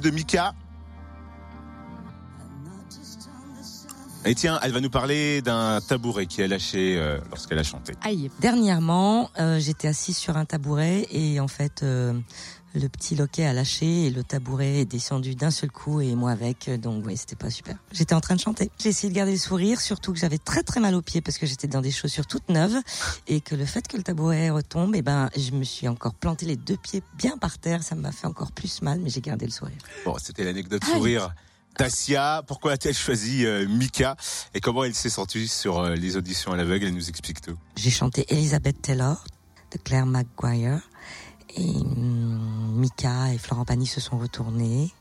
de Mika. Et tiens, elle va nous parler d'un tabouret qui a lâché euh, lorsqu'elle a chanté. Aïe. Dernièrement, euh, j'étais assise sur un tabouret et en fait, euh, le petit loquet a lâché et le tabouret est descendu d'un seul coup et moi avec. Donc oui, c'était pas super. J'étais en train de chanter. J'ai essayé de garder le sourire, surtout que j'avais très très mal aux pieds parce que j'étais dans des chaussures toutes neuves et que le fait que le tabouret retombe, et ben, je me suis encore planté les deux pieds bien par terre. Ça m'a fait encore plus mal, mais j'ai gardé le sourire. Bon, c'était l'anecdote sourire. Dacia, pourquoi a-t-elle choisi euh, Mika et comment elle s'est sentie sur euh, les auditions à l'aveugle? Elle nous explique tout. J'ai chanté Elizabeth Taylor de Claire McGuire et hum, Mika et Florent Pagny se sont retournés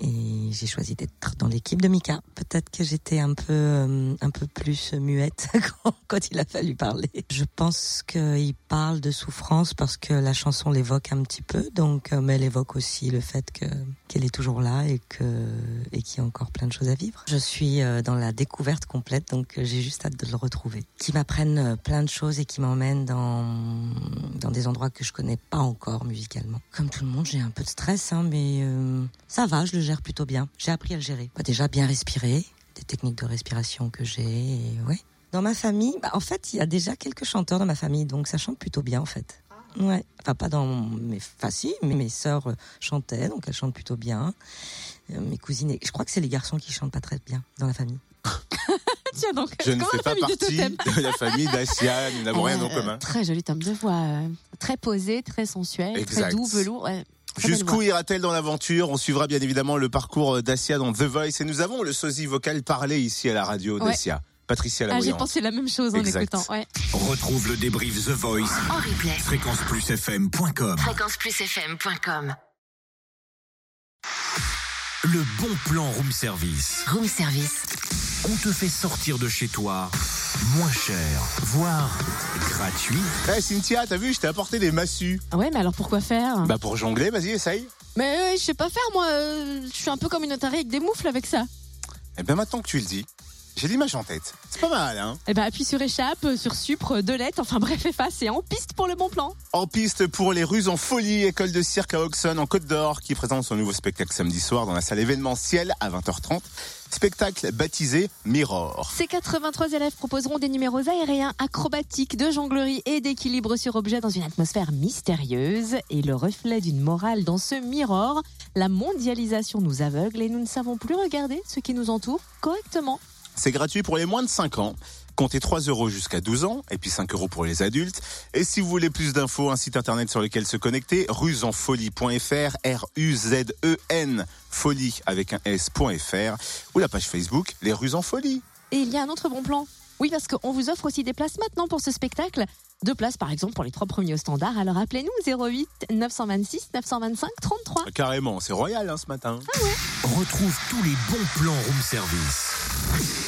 et j'ai choisi d'être dans l'équipe de Mika. Peut-être que j'étais un peu hum, un peu plus muette quand, il a fallu parler. Je pense qu'il parle de souffrance parce que la chanson l'évoque un petit peu, donc euh, mais elle évoque aussi le fait que qu'elle est toujours là et que et qu'il y a encore plein de choses à vivre. Je suis euh, dans la découverte complète, donc euh, j'ai juste hâte de le retrouver. Qui m'apprenne euh, plein de choses et qui m'emmène dans dans des endroits que je connais pas encore musicalement. Comme tout le monde, j'ai un peu de stress, hein, mais euh, ça va, je le gère plutôt bien. J'ai appris à le gérer. Bah, déjà bien respirer, des techniques de respiration que j'ai, et ouais. Dans ma famille, bah, en fait, il y a déjà quelques chanteurs dans ma famille, donc ça chante plutôt bien en fait. Ouais, enfin pas dans mes faciles, mais mes sœurs euh, chantaient, donc elles chantent plutôt bien. Euh, mes cousines, je crois que c'est les garçons qui chantent pas très bien dans la famille. Tiens donc, Je ne fais pas partie de la famille Dacia, nous n'avons rien en Euh, commun. Très joli tome de voix, euh, très posé, très sensuel, Exact. très doux, velours. ouais, Jusqu'où ira-t-elle dans l'aventure? On suivra bien évidemment le parcours d'Acia dans The Voice et nous avons le sosie vocal parlé ici à la radio Ouais. d'Acia. Patricia Ah, j'ai pensé la même chose en Exact. écoutant. Ouais. Retrouve le débrief The Voice, En replay. fréquenceplusfm.com. Fréquenceplusfm.com. Le bon plan room service. Room service. On te fait sortir de chez toi moins cher, voire gratuit. Eh Cynthia, t'as vu, je t'ai apporté des massues. Ah ouais, mais alors pourquoi faire? Bah pour jongler, vas-y, essaye. Mais euh, je sais pas faire, moi. euh, je suis un peu comme une otarie avec des moufles avec ça. Eh bien maintenant que tu le dis, j'ai l'image en tête. C'est pas mal, hein Eh ben, appuie sur échappe, euh, sur supre, de lettres, enfin bref, efface et en piste pour le bon plan. En piste pour les ruses en folie, école de cirque à Auxonne en Côte d'Or, qui présente son nouveau spectacle samedi soir dans la salle événementielle à 20h30. Spectacle baptisé Mirror. Ces 83 élèves proposeront des numéros aériens, acrobatiques, de jonglerie et d'équilibre sur objet dans une atmosphère mystérieuse. Et le reflet d'une morale dans ce mirror, la mondialisation nous aveugle et nous ne savons plus regarder ce qui nous entoure correctement. C'est gratuit pour les moins de 5 ans. Comptez 3 euros jusqu'à 12 ans et puis 5 euros pour les adultes. Et si vous voulez plus d'infos, un site internet sur lequel se connecter, rusenfolie.fr, R-U-Z-E-N, folie avec un S.fr, ou la page Facebook, les Ruses en Folie. Et il y a un autre bon plan. Oui, parce qu'on vous offre aussi des places maintenant pour ce spectacle. Deux places, par exemple, pour les trois premiers au standard. Alors appelez-nous 08 926 925 33. Carrément, c'est royal hein, ce matin. Retrouve tous les bons plans room service.